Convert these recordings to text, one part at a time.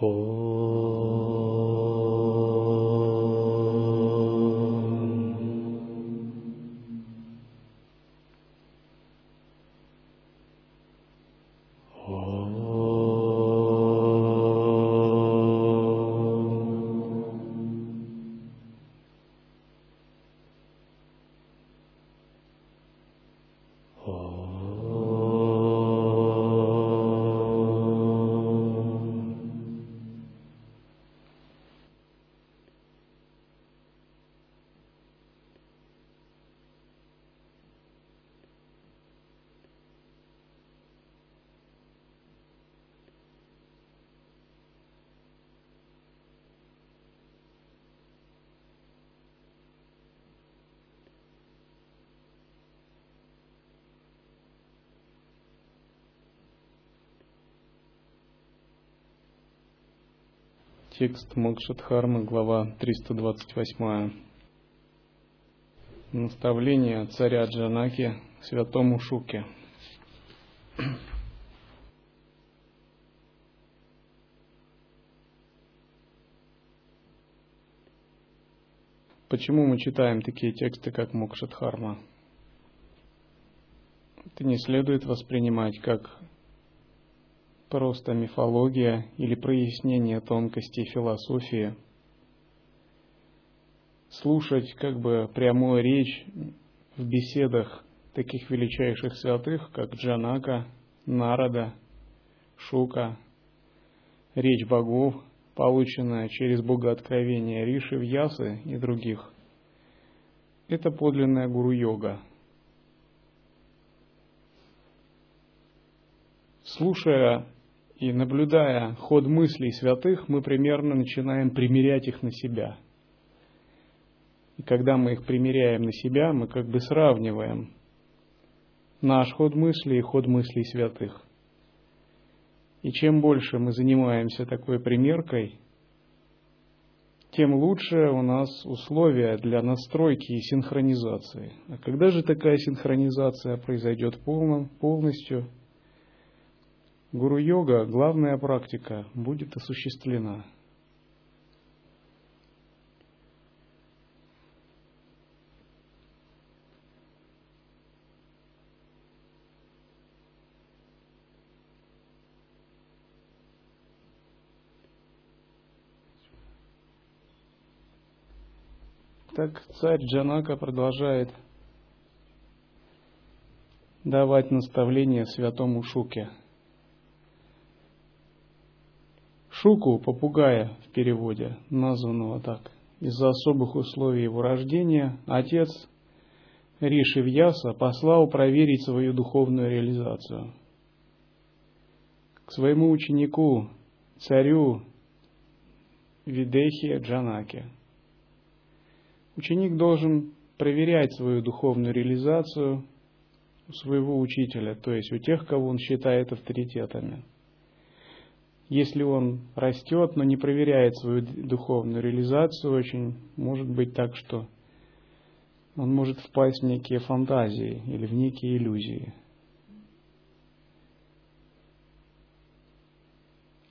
오. Текст Мокшадхармы, глава 328. Наставление царя Джанаки святому Шуке. Почему мы читаем такие тексты, как Мокшадхарма? Это не следует воспринимать как просто мифология или прояснение тонкостей философии. Слушать как бы прямую речь в беседах таких величайших святых, как Джанака, Нарада, Шука, речь богов, полученная через богооткровение Риши, Вьясы и других. Это подлинная гуру-йога. Слушая и наблюдая ход мыслей святых, мы примерно начинаем примерять их на себя. И когда мы их примеряем на себя, мы как бы сравниваем наш ход мыслей и ход мыслей святых. И чем больше мы занимаемся такой примеркой, тем лучше у нас условия для настройки и синхронизации. А когда же такая синхронизация произойдет полным, полностью – Гуру-йога, главная практика, будет осуществлена. Так царь Джанака продолжает давать наставления святому Шуке – Шуку, попугая в переводе, названного так, из-за особых условий его рождения, отец Риши Вьяса послал проверить свою духовную реализацию. К своему ученику, царю Видехи Джанаке. Ученик должен проверять свою духовную реализацию у своего учителя, то есть у тех, кого он считает авторитетами – если он растет, но не проверяет свою духовную реализацию, очень может быть так, что он может впасть в некие фантазии или в некие иллюзии.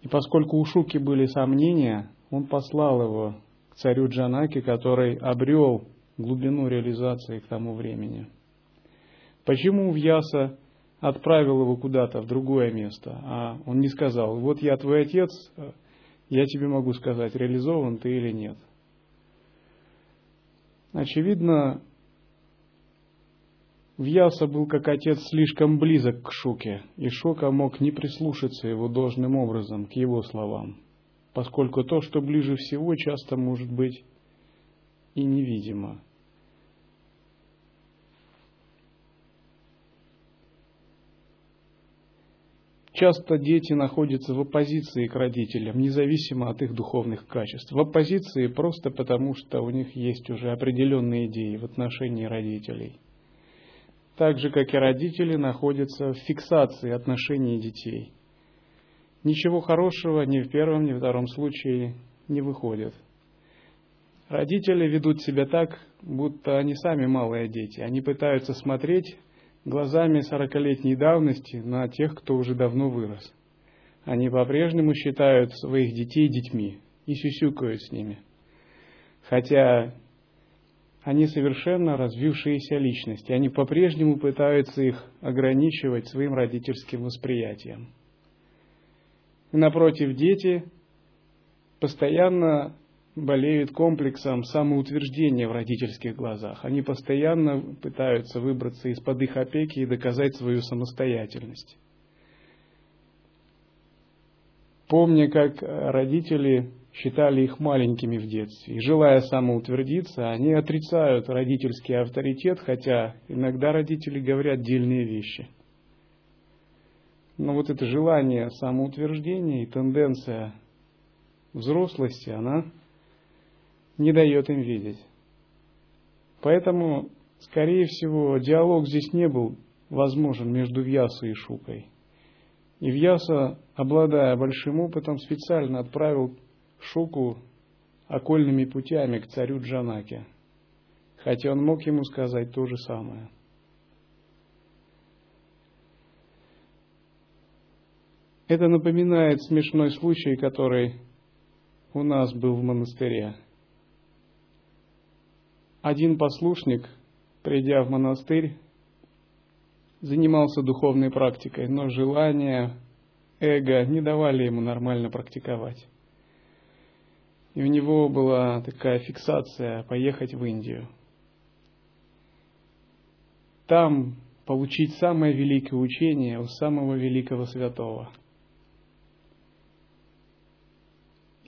И поскольку у Шуки были сомнения, он послал его к царю Джанаки, который обрел глубину реализации к тому времени. Почему Вьяса отправил его куда-то в другое место, а он не сказал, вот я твой отец, я тебе могу сказать, реализован ты или нет. Очевидно, Вьяса был как отец слишком близок к Шуке, и Шука мог не прислушаться его должным образом к его словам, поскольку то, что ближе всего, часто может быть и невидимо. Часто дети находятся в оппозиции к родителям, независимо от их духовных качеств. В оппозиции просто потому, что у них есть уже определенные идеи в отношении родителей. Так же, как и родители находятся в фиксации отношений детей. Ничего хорошего ни в первом, ни в втором случае не выходит. Родители ведут себя так, будто они сами малые дети. Они пытаются смотреть глазами сорокалетней давности на тех, кто уже давно вырос. Они по-прежнему считают своих детей детьми и сюсюкают с ними. Хотя они совершенно развившиеся личности, они по-прежнему пытаются их ограничивать своим родительским восприятием. И напротив, дети постоянно болеют комплексом самоутверждения в родительских глазах. Они постоянно пытаются выбраться из-под их опеки и доказать свою самостоятельность. Помня, как родители считали их маленькими в детстве, и желая самоутвердиться, они отрицают родительский авторитет, хотя иногда родители говорят дельные вещи. Но вот это желание самоутверждения и тенденция взрослости, она не дает им видеть. Поэтому, скорее всего, диалог здесь не был возможен между Вьясой и Шукой. И Вьяса, обладая большим опытом, специально отправил Шуку окольными путями к царю Джанаке, хотя он мог ему сказать то же самое. Это напоминает смешной случай, который у нас был в монастыре. Один послушник, придя в монастырь, занимался духовной практикой, но желания, эго не давали ему нормально практиковать. И у него была такая фиксация поехать в Индию. Там получить самое великое учение у самого великого святого –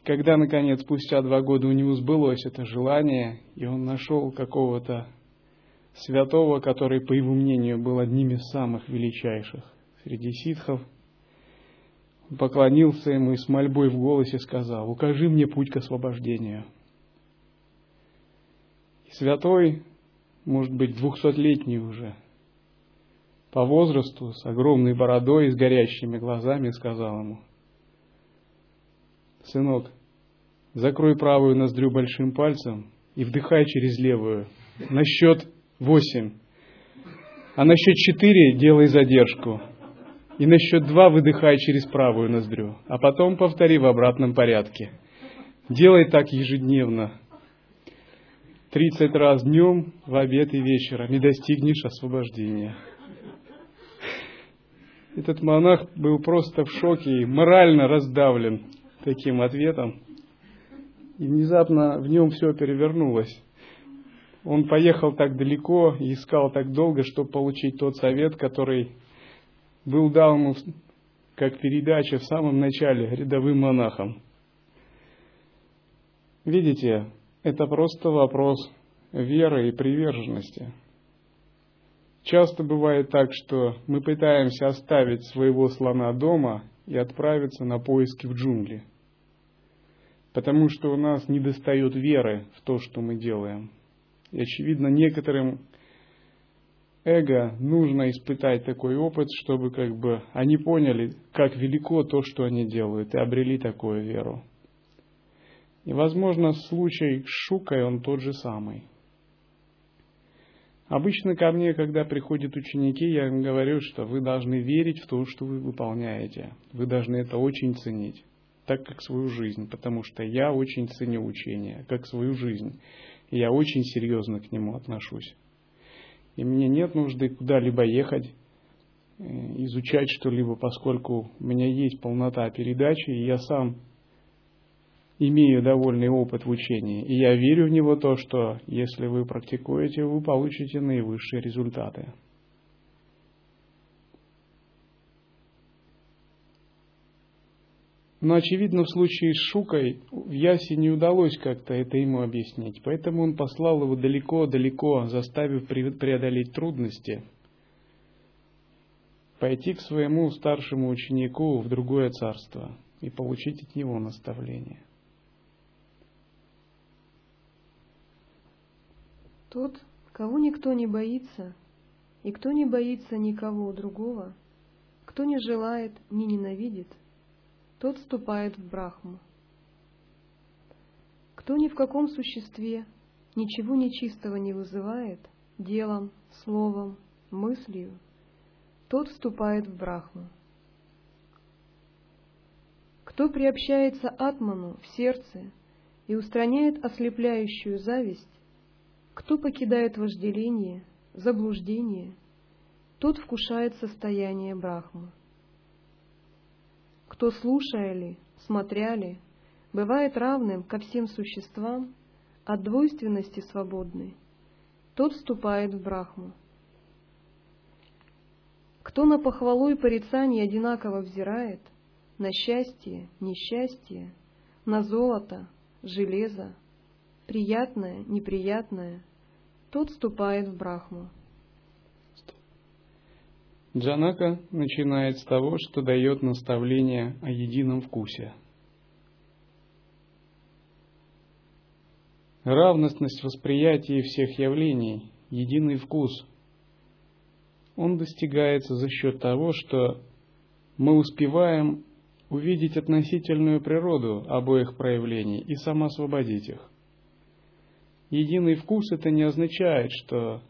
когда, наконец, спустя два года у него сбылось это желание, и он нашел какого-то святого, который, по его мнению, был одним из самых величайших среди ситхов, он поклонился ему и с мольбой в голосе сказал, «Укажи мне путь к освобождению». И святой, может быть, двухсотлетний уже, по возрасту, с огромной бородой и с горящими глазами, сказал ему, «Сынок, Закрой правую ноздрю большим пальцем и вдыхай через левую. На счет восемь. А на счет четыре делай задержку. И на счет два выдыхай через правую ноздрю. А потом повтори в обратном порядке. Делай так ежедневно. Тридцать раз днем, в обед и вечером, и достигнешь освобождения. Этот монах был просто в шоке и морально раздавлен таким ответом. И внезапно в нем все перевернулось. Он поехал так далеко и искал так долго, чтобы получить тот совет, который был дан ему как передача в самом начале рядовым монахам. Видите, это просто вопрос веры и приверженности. Часто бывает так, что мы пытаемся оставить своего слона дома и отправиться на поиски в джунгли – потому что у нас не достает веры в то, что мы делаем. И, очевидно, некоторым эго нужно испытать такой опыт, чтобы как бы они поняли, как велико то, что они делают, и обрели такую веру. И, возможно, случай с Шукой, он тот же самый. Обычно ко мне, когда приходят ученики, я им говорю, что вы должны верить в то, что вы выполняете. Вы должны это очень ценить так как свою жизнь, потому что я очень ценю учение, как свою жизнь, и я очень серьезно к нему отношусь. И мне нет нужды куда-либо ехать, э, изучать что-либо, поскольку у меня есть полнота передачи, и я сам имею довольный опыт в учении. И я верю в него то, что если вы практикуете, вы получите наивысшие результаты. Но, очевидно, в случае с Шукой в Ясе не удалось как-то это ему объяснить. Поэтому он послал его далеко-далеко, заставив преодолеть трудности, пойти к своему старшему ученику в другое царство и получить от него наставление. Тот, кого никто не боится, и кто не боится никого другого, кто не желает, не ненавидит – тот вступает в Брахму. Кто ни в каком существе ничего нечистого не вызывает делом, словом, мыслью, тот вступает в Брахму. Кто приобщается атману в сердце и устраняет ослепляющую зависть, кто покидает вожделение, заблуждение, тот вкушает состояние Брахмы. Кто, слушая ли, смотря ли, бывает равным ко всем существам, от двойственности свободный, тот вступает в Брахму. Кто на похвалу и порицание одинаково взирает, на счастье, несчастье, на золото, железо, приятное, неприятное, тот вступает в Брахму. Джанака начинает с того, что дает наставление о едином вкусе. Равностность восприятия всех явлений, единый вкус – он достигается за счет того, что мы успеваем увидеть относительную природу обоих проявлений и самоосвободить их. Единый вкус это не означает, что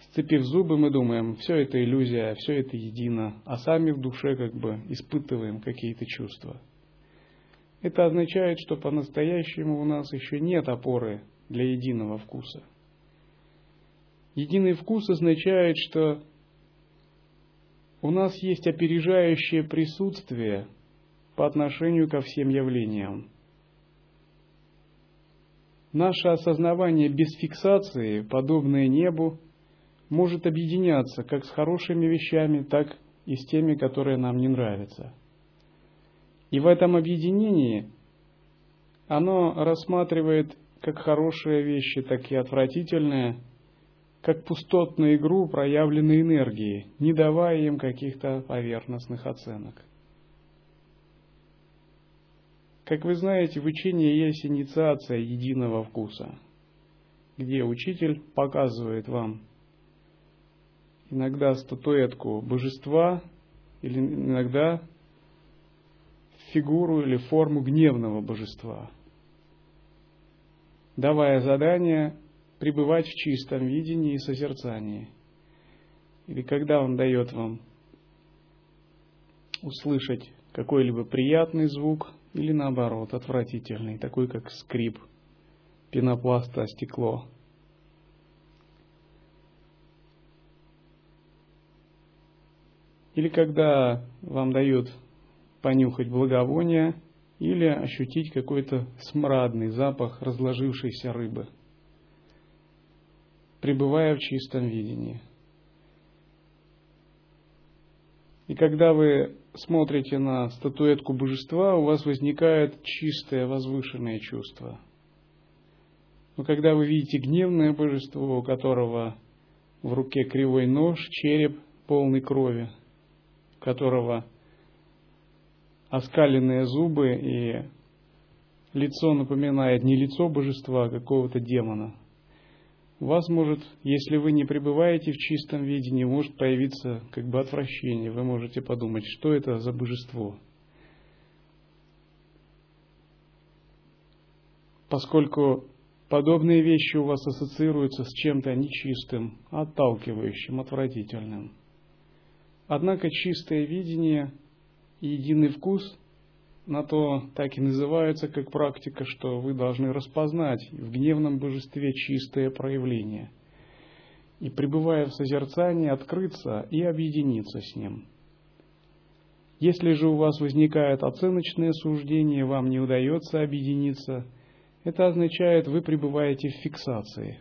сцепив зубы мы думаем, все это иллюзия, все это едино, а сами в душе как бы испытываем какие-то чувства. Это означает, что по-настоящему у нас еще нет опоры для единого вкуса – Единый вкус означает, что у нас есть опережающее присутствие по отношению ко всем явлениям. Наше осознавание без фиксации, подобное небу, может объединяться как с хорошими вещами, так и с теми, которые нам не нравятся. И в этом объединении оно рассматривает как хорошие вещи, так и отвратительные, как пустотную игру проявленной энергии, не давая им каких-то поверхностных оценок. Как вы знаете, в учении есть инициация единого вкуса, где учитель показывает вам иногда статуэтку божества или иногда фигуру или форму гневного божества, давая задание пребывать в чистом видении и созерцании. Или когда Он дает вам услышать какой-либо приятный звук, или наоборот, отвратительный, такой как скрип пенопласта стекло. Или когда вам дают понюхать благовоние или ощутить какой-то смрадный запах разложившейся рыбы – пребывая в чистом видении. И когда вы смотрите на статуэтку божества, у вас возникает чистое, возвышенное чувство. Но когда вы видите гневное божество, у которого в руке кривой нож, череп полный крови, у которого оскаленные зубы и лицо напоминает не лицо божества, а какого-то демона – у вас может, если вы не пребываете в чистом видении, может появиться как бы отвращение. Вы можете подумать, что это за божество. Поскольку подобные вещи у вас ассоциируются с чем-то нечистым, отталкивающим, отвратительным. Однако чистое видение и единый вкус на то так и называется как практика, что вы должны распознать в гневном божестве чистое проявление и, пребывая в созерцании, открыться и объединиться с ним. Если же у вас возникает оценочное суждение, вам не удается объединиться, это означает, вы пребываете в фиксации.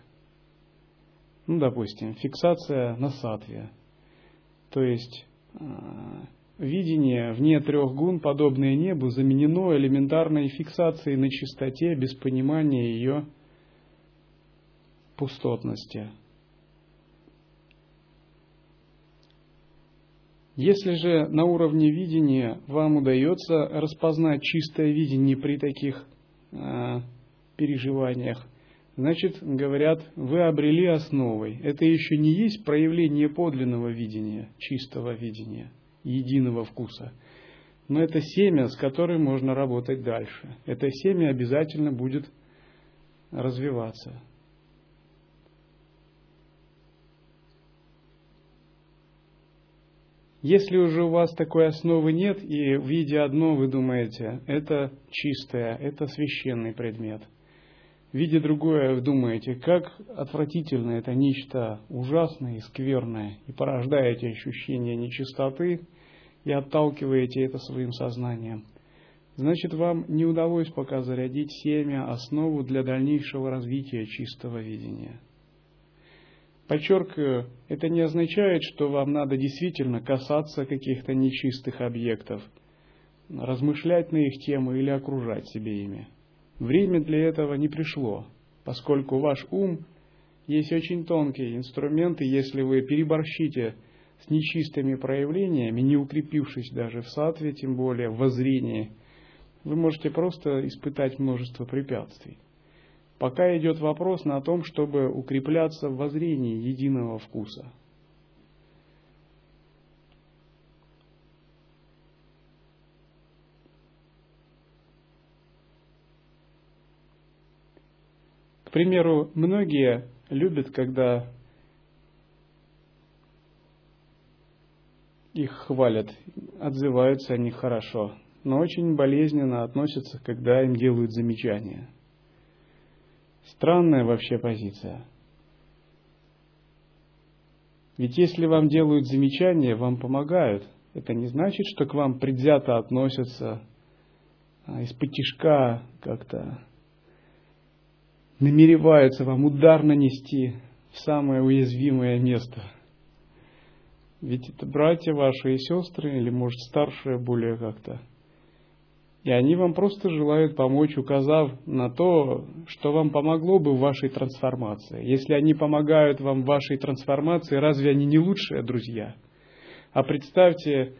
Ну, допустим, фиксация на сатве. То есть а, видение вне трех гун, подобное небу, заменено элементарной фиксацией на чистоте без понимания ее пустотности. Если же на уровне видения вам удается распознать чистое видение при таких э, переживаниях, значит, говорят, вы обрели основой. Это еще не есть проявление подлинного видения, чистого видения – единого вкуса. Но это семя, с которым можно работать дальше. Это семя обязательно будет развиваться. Если уже у вас такой основы нет, и видя одно, вы думаете, это чистое, это священный предмет. Видя другое, думаете, как отвратительно это нечто ужасное и скверное, и порождаете ощущение нечистоты, и отталкиваете это своим сознанием. Значит, вам не удалось пока зарядить семя, основу для дальнейшего развития чистого видения. Подчеркиваю, это не означает, что вам надо действительно касаться каких-то нечистых объектов, размышлять на их тему или окружать себе ими. Время для этого не пришло, поскольку ваш ум есть очень тонкий инструмент, и если вы переборщите с нечистыми проявлениями, не укрепившись даже в сатве, тем более в воззрении, вы можете просто испытать множество препятствий. Пока идет вопрос на том, чтобы укрепляться в воззрении единого вкуса. Примеру, многие любят, когда их хвалят, отзываются о них хорошо, но очень болезненно относятся, когда им делают замечания – Странная вообще позиция. Ведь если вам делают замечания, вам помогают. Это не значит, что к вам предвзято относятся а из-под как-то намереваются вам удар нанести в самое уязвимое место. Ведь это братья ваши и сестры, или, может, старшие более как-то – и они вам просто желают помочь, указав на то, что вам помогло бы в вашей трансформации. Если они помогают вам в вашей трансформации, разве они не лучшие друзья? А представьте,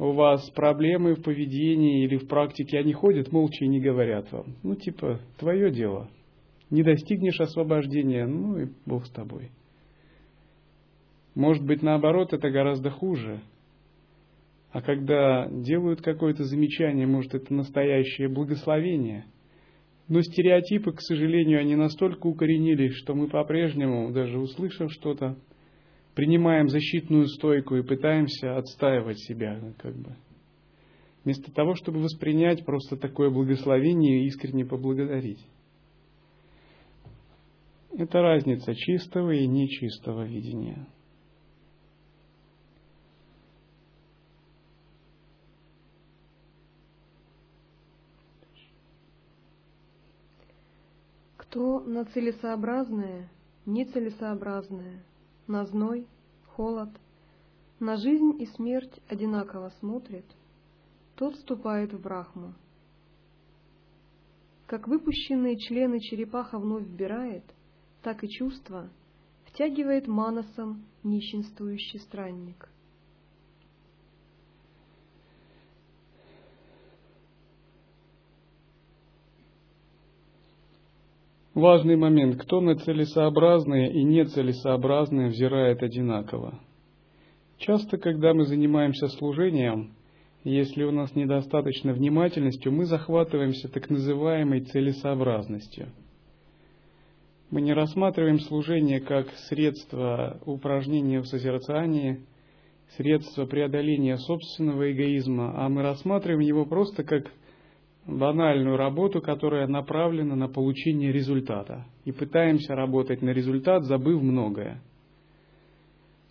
у вас проблемы в поведении или в практике, они ходят молча и не говорят вам. Ну, типа, твое дело. Не достигнешь освобождения, ну и Бог с тобой. Может быть, наоборот, это гораздо хуже – а когда делают какое-то замечание, может, это настоящее благословение. Но стереотипы, к сожалению, они настолько укоренились, что мы по-прежнему, даже услышав что-то, принимаем защитную стойку и пытаемся отстаивать себя, как бы. Вместо того, чтобы воспринять просто такое благословение и искренне поблагодарить. Это разница чистого и нечистого видения. то на целесообразное, нецелесообразное, на зной, холод, на жизнь и смерть одинаково смотрит, тот вступает в Брахму. Как выпущенные члены черепаха вновь вбирает, так и чувство втягивает манасом нищенствующий странник. Важный момент, кто на целесообразное и нецелесообразное взирает одинаково. Часто, когда мы занимаемся служением, если у нас недостаточно внимательности, мы захватываемся так называемой целесообразностью. Мы не рассматриваем служение как средство упражнения в созерцании, средство преодоления собственного эгоизма, а мы рассматриваем его просто как банальную работу, которая направлена на получение результата. И пытаемся работать на результат, забыв многое.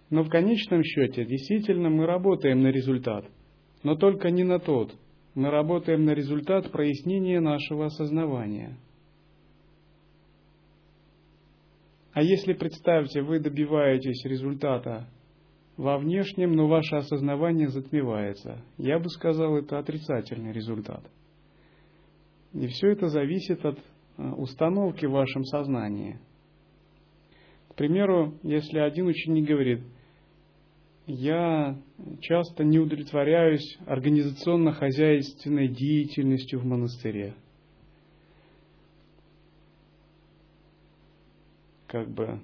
Но в конечном счете, действительно, мы работаем на результат. Но только не на тот. Мы работаем на результат прояснения нашего осознавания. А если, представьте, вы добиваетесь результата во внешнем, но ваше осознавание затмевается, я бы сказал, это отрицательный результат – и все это зависит от э, установки в вашем сознании. К примеру, если один ученик говорит, я часто не удовлетворяюсь организационно-хозяйственной деятельностью в монастыре. Как бы,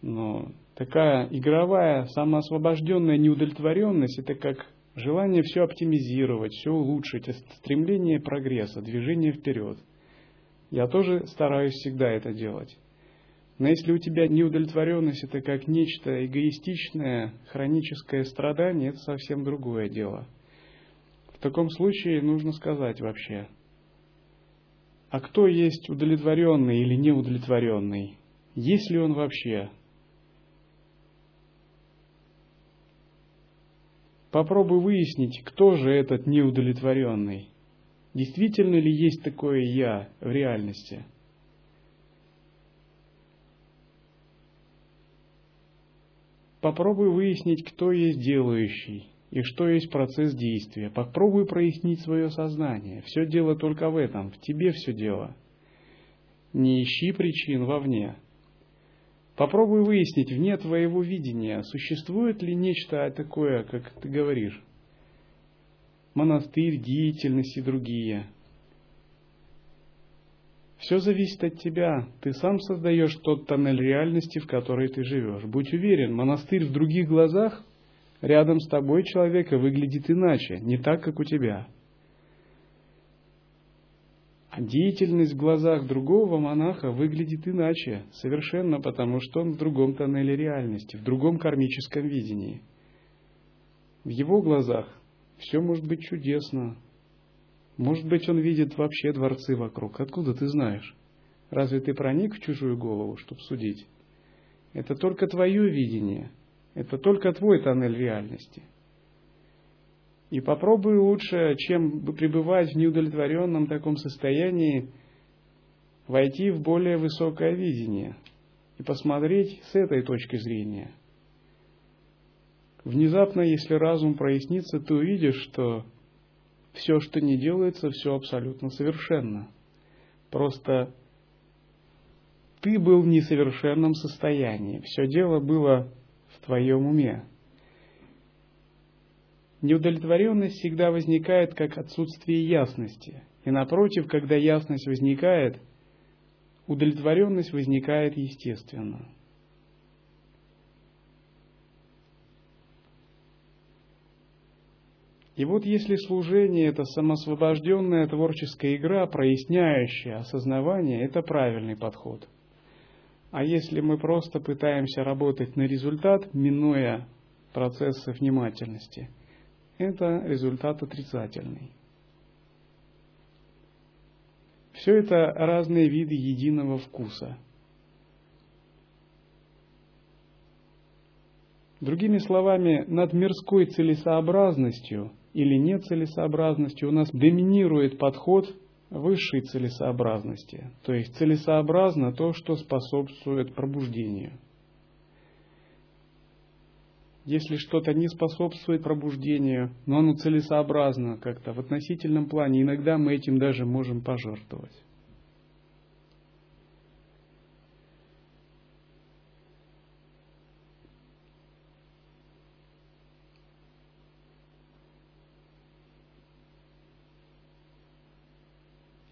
но такая игровая, самоосвобожденная неудовлетворенность, это как Желание все оптимизировать, все улучшить, стремление прогресса, движение вперед. Я тоже стараюсь всегда это делать. Но если у тебя неудовлетворенность это как нечто эгоистичное, хроническое страдание, это совсем другое дело. В таком случае нужно сказать вообще, а кто есть удовлетворенный или неудовлетворенный? Есть ли он вообще? Попробуй выяснить, кто же этот неудовлетворенный. Действительно ли есть такое «я» в реальности? Попробуй выяснить, кто есть делающий и что есть процесс действия. Попробуй прояснить свое сознание. Все дело только в этом, в тебе все дело. Не ищи причин вовне. Попробуй выяснить вне твоего видения, существует ли нечто такое, как ты говоришь. Монастырь, деятельность и другие. Все зависит от тебя. Ты сам создаешь тот тоннель реальности, в которой ты живешь. Будь уверен, монастырь в других глазах рядом с тобой человека выглядит иначе, не так, как у тебя. А деятельность в глазах другого монаха выглядит иначе, совершенно потому, что он в другом тоннеле реальности, в другом кармическом видении. В его глазах все может быть чудесно. Может быть, он видит вообще дворцы вокруг. Откуда ты знаешь? Разве ты проник в чужую голову, чтобы судить? Это только твое видение. Это только твой тоннель реальности. И попробуй лучше, чем пребывать в неудовлетворенном таком состоянии, войти в более высокое видение и посмотреть с этой точки зрения. Внезапно, если разум прояснится, ты увидишь, что все, что не делается, все абсолютно совершенно. Просто ты был в несовершенном состоянии. Все дело было в твоем уме. Неудовлетворенность всегда возникает как отсутствие ясности. И напротив, когда ясность возникает, удовлетворенность возникает естественно. И вот если служение – это самосвобожденная творческая игра, проясняющая осознавание, это правильный подход. А если мы просто пытаемся работать на результат, минуя процессы внимательности – это результат отрицательный. Все это разные виды единого вкуса. Другими словами, над мирской целесообразностью или нецелесообразностью у нас доминирует подход высшей целесообразности, то есть целесообразно то, что способствует пробуждению – если что-то не способствует пробуждению, но оно целесообразно как-то в относительном плане, иногда мы этим даже можем пожертвовать.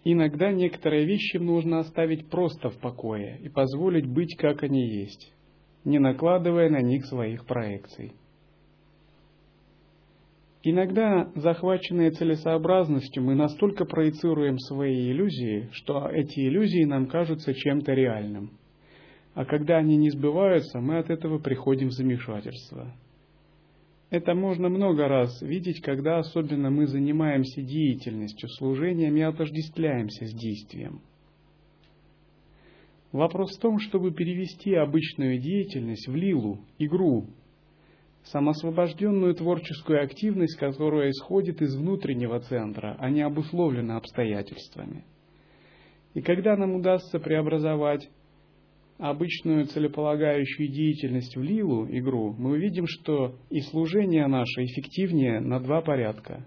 Иногда некоторые вещи нужно оставить просто в покое и позволить быть, как они есть не накладывая на них своих проекций. Иногда, захваченные целесообразностью, мы настолько проецируем свои иллюзии, что эти иллюзии нам кажутся чем-то реальным. А когда они не сбываются, мы от этого приходим в замешательство. Это можно много раз видеть, когда особенно мы занимаемся деятельностью, служением и отождествляемся с действием – Вопрос в том, чтобы перевести обычную деятельность в лилу, игру, самосвобожденную творческую активность, которая исходит из внутреннего центра, а не обусловлена обстоятельствами. И когда нам удастся преобразовать обычную целеполагающую деятельность в лилу, игру, мы увидим, что и служение наше эффективнее на два порядка.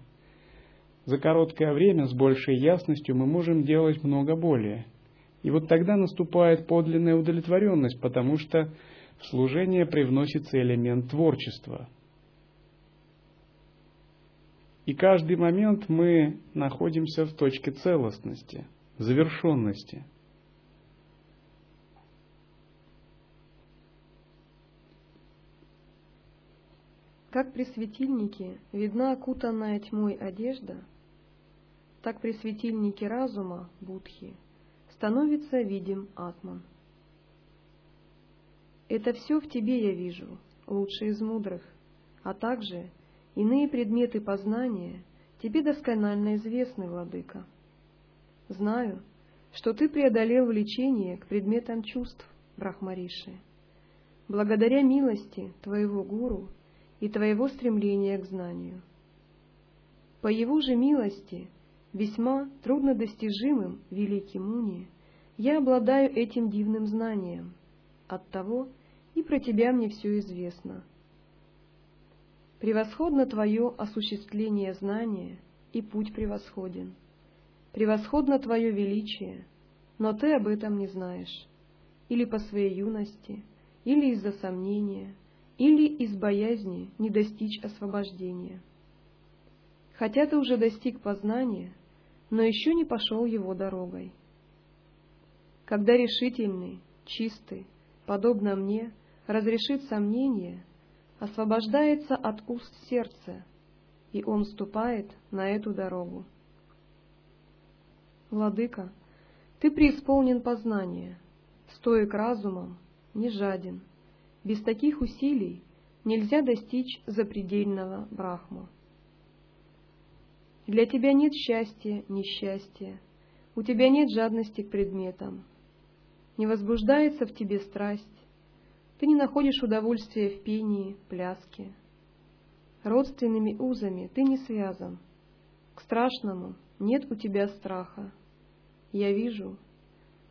За короткое время с большей ясностью мы можем делать много более – и вот тогда наступает подлинная удовлетворенность, потому что в служение привносится элемент творчества. И каждый момент мы находимся в точке целостности, завершенности. Как при светильнике видна окутанная тьмой одежда, так при светильнике разума, будхи, становится видим атман. Это все в тебе я вижу, лучший из мудрых, а также иные предметы познания тебе досконально известны, владыка. Знаю, что ты преодолел влечение к предметам чувств, Брахмариши, благодаря милости твоего гуру и твоего стремления к знанию. По его же милости, весьма труднодостижимым великим Муни, я обладаю этим дивным знанием. Оттого и про тебя мне все известно. Превосходно твое осуществление знания, и путь превосходен. Превосходно твое величие, но ты об этом не знаешь. Или по своей юности, или из-за сомнения, или из боязни не достичь освобождения. Хотя ты уже достиг познания, но еще не пошел его дорогой. Когда решительный, чистый, подобно мне, разрешит сомнение, освобождается от уст сердца, и он ступает на эту дорогу. Владыка, ты преисполнен познания, стоек разумом, не жаден. Без таких усилий нельзя достичь запредельного брахму. Для тебя нет счастья, несчастья, у тебя нет жадности к предметам, не возбуждается в тебе страсть, ты не находишь удовольствия в пении, пляске. Родственными узами ты не связан, к страшному нет у тебя страха. Я вижу,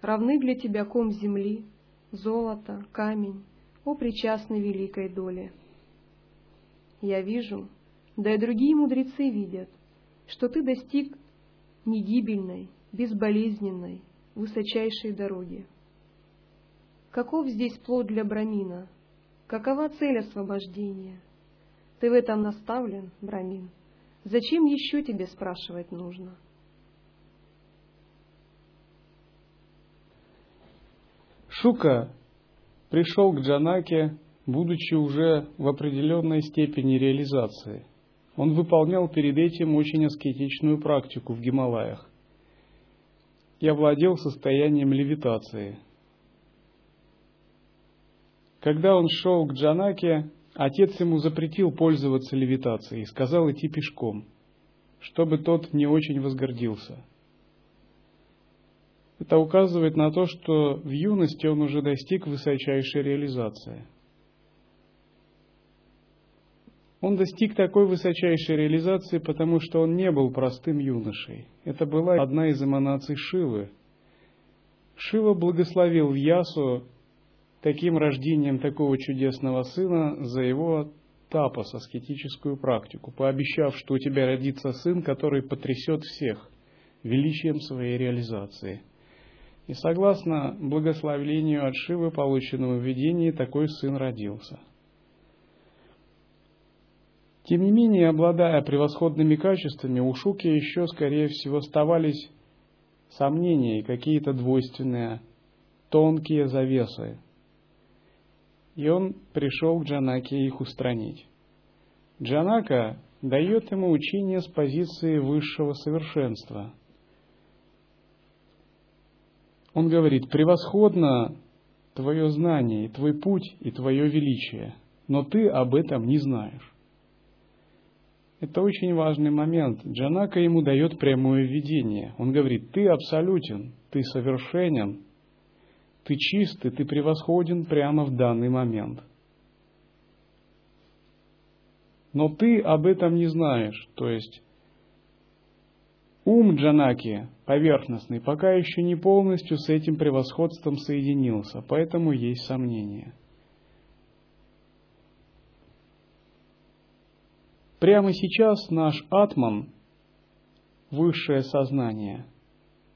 равны для тебя ком земли, золото, камень, о причастной великой доле. Я вижу, да и другие мудрецы видят, что ты достиг негибельной, безболезненной, высочайшей дороги. Каков здесь плод для Брамина? Какова цель освобождения? Ты в этом наставлен, Брамин. Зачем еще тебе спрашивать нужно? Шука пришел к Джанаке, будучи уже в определенной степени реализации. Он выполнял перед этим очень аскетичную практику в Гималаях и овладел состоянием левитации – когда он шел к Джанаке, отец ему запретил пользоваться левитацией и сказал идти пешком, чтобы тот не очень возгордился. Это указывает на то, что в юности он уже достиг высочайшей реализации. Он достиг такой высочайшей реализации, потому что он не был простым юношей. Это была одна из эманаций Шивы. Шива благословил Ясу таким рождением такого чудесного сына за его тапос, аскетическую практику, пообещав, что у тебя родится сын, который потрясет всех величием своей реализации. И согласно благословлению от Шивы, полученному в видении, такой сын родился. Тем не менее, обладая превосходными качествами, у Шуки еще, скорее всего, оставались сомнения и какие-то двойственные, тонкие завесы, и он пришел к Джанаке их устранить. Джанака дает ему учение с позиции высшего совершенства. Он говорит, превосходно твое знание, и твой путь, и твое величие, но ты об этом не знаешь. Это очень важный момент. Джанака ему дает прямое видение. Он говорит, ты абсолютен, ты совершенен, ты чистый, ты превосходен прямо в данный момент. Но ты об этом не знаешь, то есть ум Джанаки, поверхностный, пока еще не полностью с этим превосходством соединился, поэтому есть сомнения. Прямо сейчас наш атман, высшее сознание,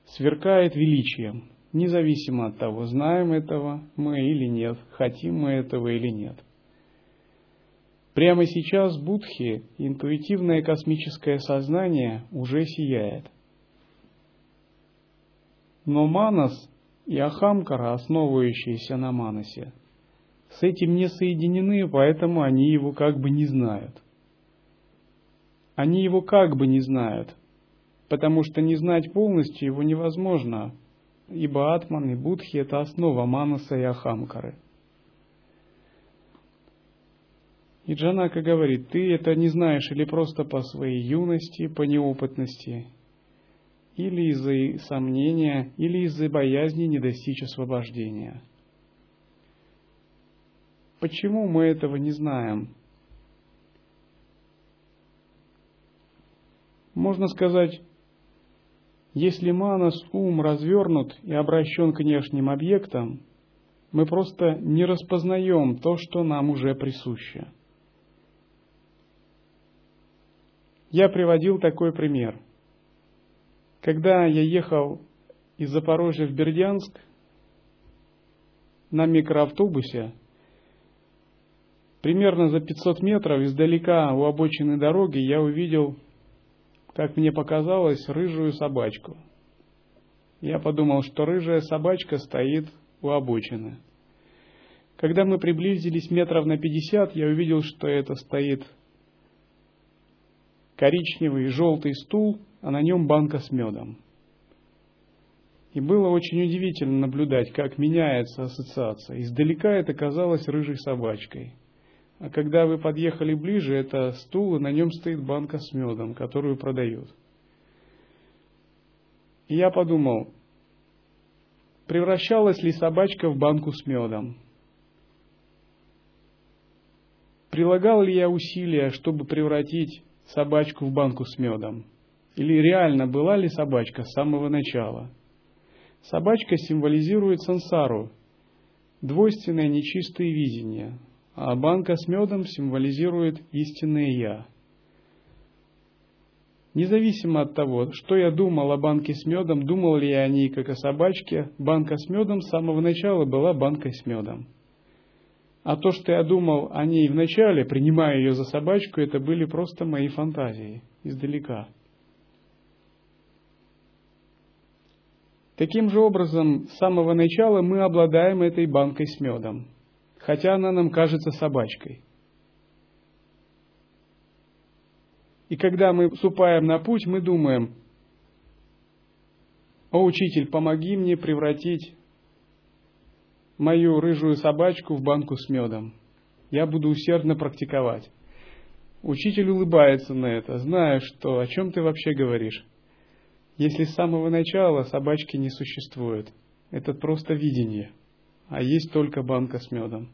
сверкает величием, независимо от того, знаем этого мы или нет, хотим мы этого или нет. Прямо сейчас Будхи, интуитивное космическое сознание, уже сияет. Но Манас и Ахамкара, основывающиеся на Манасе, с этим не соединены, поэтому они его как бы не знают. Они его как бы не знают, потому что не знать полностью его невозможно, ибо Атман и Будхи – это основа Манаса и Ахамкары. И Джанака говорит, ты это не знаешь или просто по своей юности, по неопытности, или из-за сомнения, или из-за боязни не достичь освобождения. Почему мы этого не знаем? Можно сказать, если манас ум развернут и обращен к внешним объектам, мы просто не распознаем то, что нам уже присуще. Я приводил такой пример. Когда я ехал из Запорожья в Бердянск на микроавтобусе, примерно за 500 метров издалека у обочины дороги я увидел, как мне показалось, рыжую собачку. Я подумал, что рыжая собачка стоит у обочины. Когда мы приблизились метров на 50, я увидел, что это стоит коричневый и желтый стул, а на нем банка с медом. И было очень удивительно наблюдать, как меняется ассоциация. Издалека это казалось рыжей собачкой. А когда вы подъехали ближе, это стул, и на нем стоит банка с медом, которую продают. И я подумал, превращалась ли собачка в банку с медом? Прилагал ли я усилия, чтобы превратить собачку в банку с медом? Или реально была ли собачка с самого начала? Собачка символизирует сансару, двойственное нечистое видение, а банка с медом символизирует истинное «я». Независимо от того, что я думал о банке с медом, думал ли я о ней как о собачке, банка с медом с самого начала была банкой с медом. А то, что я думал о ней вначале, принимая ее за собачку, это были просто мои фантазии издалека. Таким же образом, с самого начала мы обладаем этой банкой с медом, хотя она нам кажется собачкой. И когда мы вступаем на путь, мы думаем, «О, учитель, помоги мне превратить мою рыжую собачку в банку с медом. Я буду усердно практиковать. Учитель улыбается на это, зная, что о чем ты вообще говоришь. Если с самого начала собачки не существует, это просто видение, а есть только банка с медом.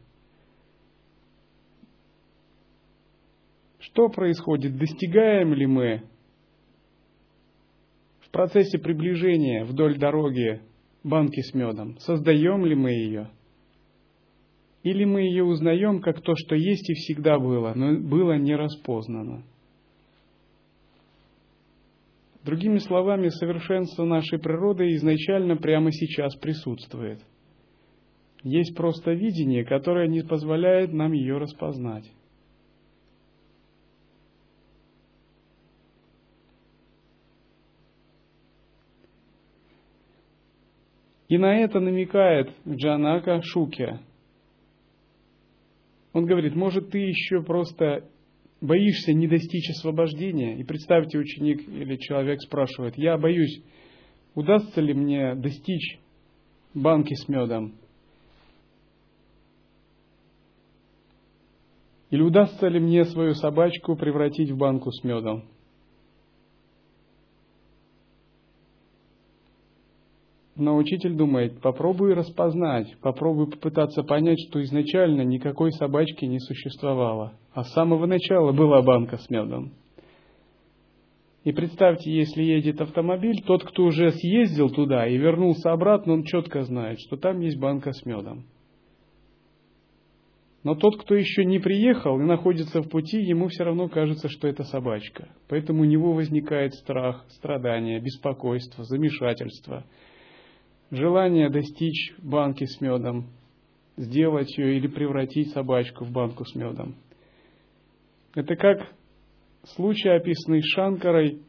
Что происходит? Достигаем ли мы в процессе приближения вдоль дороги банки с медом? Создаем ли мы ее? Или мы ее узнаем как то, что есть и всегда было, но было не распознано? Другими словами, совершенство нашей природы изначально прямо сейчас присутствует. Есть просто видение, которое не позволяет нам ее распознать. И на это намекает Джанака Шукя. Он говорит, может, ты еще просто боишься не достичь освобождения? И представьте, ученик или человек спрашивает, я боюсь, удастся ли мне достичь банки с медом? Или удастся ли мне свою собачку превратить в банку с медом? Но учитель думает, попробуй распознать, попробуй попытаться понять, что изначально никакой собачки не существовало, а с самого начала была банка с медом. И представьте, если едет автомобиль, тот, кто уже съездил туда и вернулся обратно, он четко знает, что там есть банка с медом. Но тот, кто еще не приехал и находится в пути, ему все равно кажется, что это собачка. Поэтому у него возникает страх, страдание, беспокойство, замешательство – желание достичь банки с медом, сделать ее или превратить собачку в банку с медом. Это как случай, описанный Шанкарой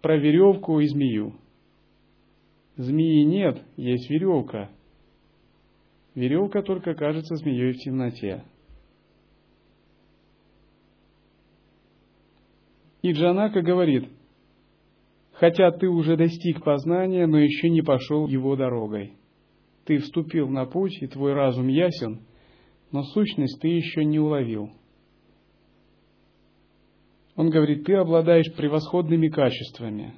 про веревку и змею. Змеи нет, есть веревка. Веревка только кажется змеей в темноте. И Джанака говорит, хотя ты уже достиг познания, но еще не пошел его дорогой. Ты вступил на путь, и твой разум ясен, но сущность ты еще не уловил. Он говорит, ты обладаешь превосходными качествами,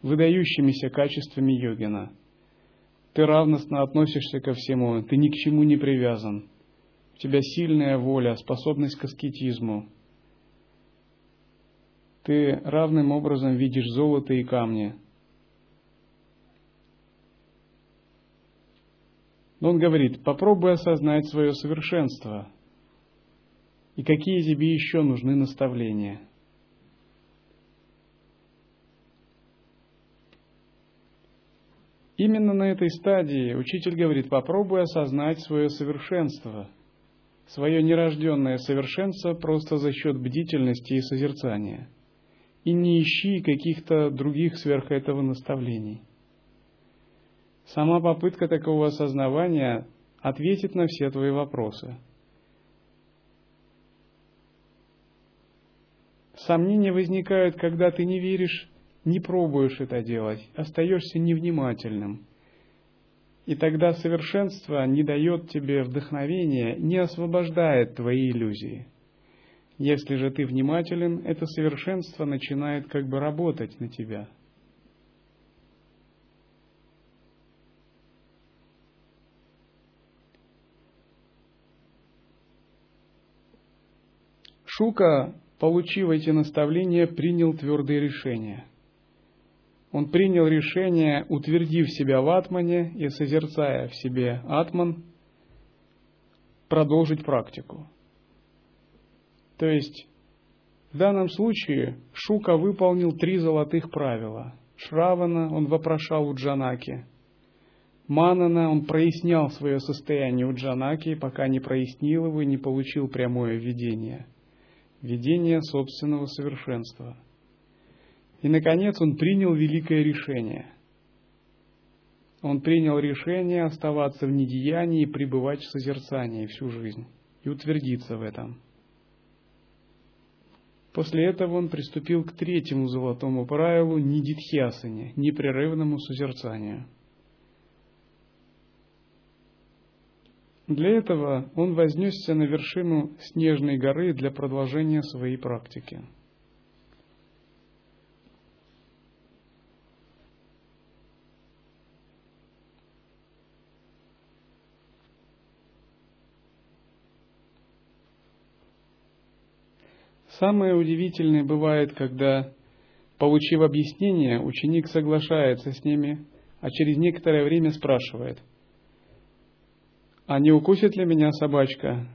выдающимися качествами йогина. Ты равностно относишься ко всему, ты ни к чему не привязан. У тебя сильная воля, способность к аскетизму. Ты равным образом видишь золото и камни. Но он говорит, попробуй осознать свое совершенство. И какие тебе еще нужны наставления – Именно на этой стадии учитель говорит, попробуй осознать свое совершенство, свое нерожденное совершенство просто за счет бдительности и созерцания. И не ищи каких-то других сверх этого наставлений. Сама попытка такого осознавания ответит на все твои вопросы. Сомнения возникают, когда ты не веришь не пробуешь это делать, остаешься невнимательным. И тогда совершенство не дает тебе вдохновения, не освобождает твои иллюзии. Если же ты внимателен, это совершенство начинает как бы работать на тебя. Шука, получив эти наставления, принял твердые решения – он принял решение, утвердив себя в атмане и созерцая в себе атман, продолжить практику. То есть в данном случае Шука выполнил три золотых правила. Шравана он вопрошал у Джанаки. Манана он прояснял свое состояние у Джанаки, пока не прояснил его и не получил прямое видение. Видение собственного совершенства – и, наконец, он принял великое решение. Он принял решение оставаться в недеянии и пребывать в созерцании всю жизнь и утвердиться в этом. После этого он приступил к третьему золотому правилу нидитхьясане, непрерывному созерцанию. Для этого он вознесся на вершину снежной горы для продолжения своей практики – Самое удивительное бывает, когда, получив объяснение, ученик соглашается с ними, а через некоторое время спрашивает, «А не укусит ли меня собачка?»